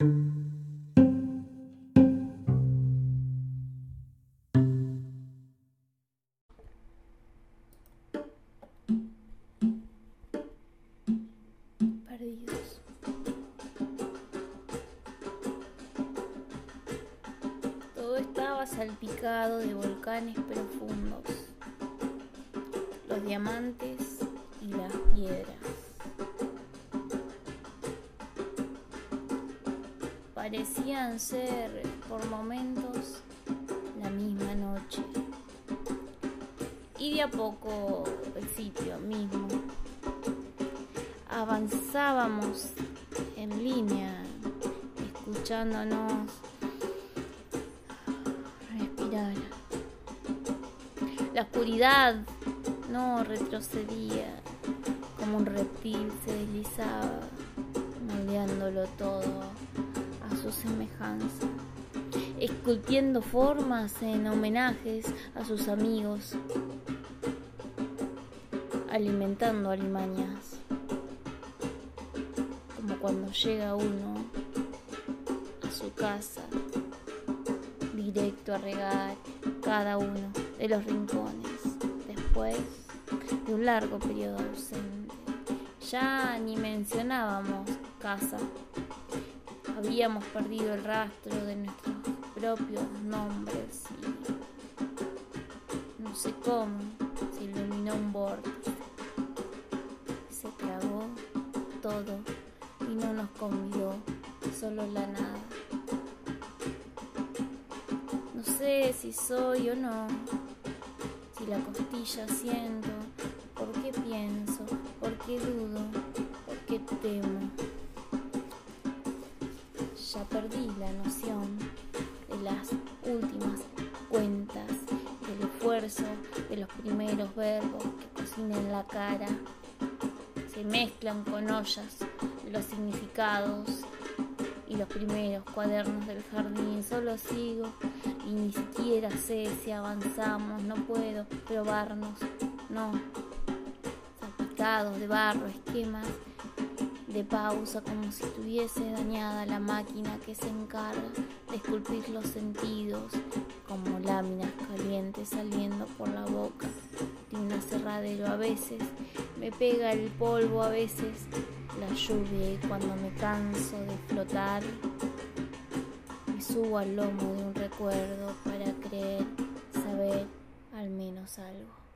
Todo estaba salpicado de volcanes profundos, los diamantes y las piedras. Parecían ser por momentos la misma noche. Y de a poco el sitio mismo. Avanzábamos en línea, escuchándonos respirar. La oscuridad no retrocedía, como un reptil se deslizaba, moldeándolo todo semejanza, esculpiendo formas en homenajes a sus amigos, alimentando alimañas, como cuando llega uno a su casa directo a regar cada uno de los rincones después de un largo periodo ausente. Ya ni mencionábamos casa. Habíamos perdido el rastro de nuestros propios nombres y no sé cómo se iluminó un vórtice. Se tragó todo y no nos convidó, solo la nada. No sé si soy o no, si la costilla siento, por qué pienso, por qué dudo, noción de las últimas cuentas, del esfuerzo, de los primeros verbos que cocinan la cara. Se mezclan con ollas los significados y los primeros cuadernos del jardín. Solo sigo y ni siquiera sé si avanzamos. No puedo probarnos, no. Salpicados de barro, esquemas de pausa, como si estuviese dañada la máquina que se encarga de esculpir los sentidos, como láminas calientes saliendo por la boca de un aserradero. A veces me pega el polvo, a veces la lluvia y cuando me canso de flotar me subo al lomo de un recuerdo para creer saber al menos algo.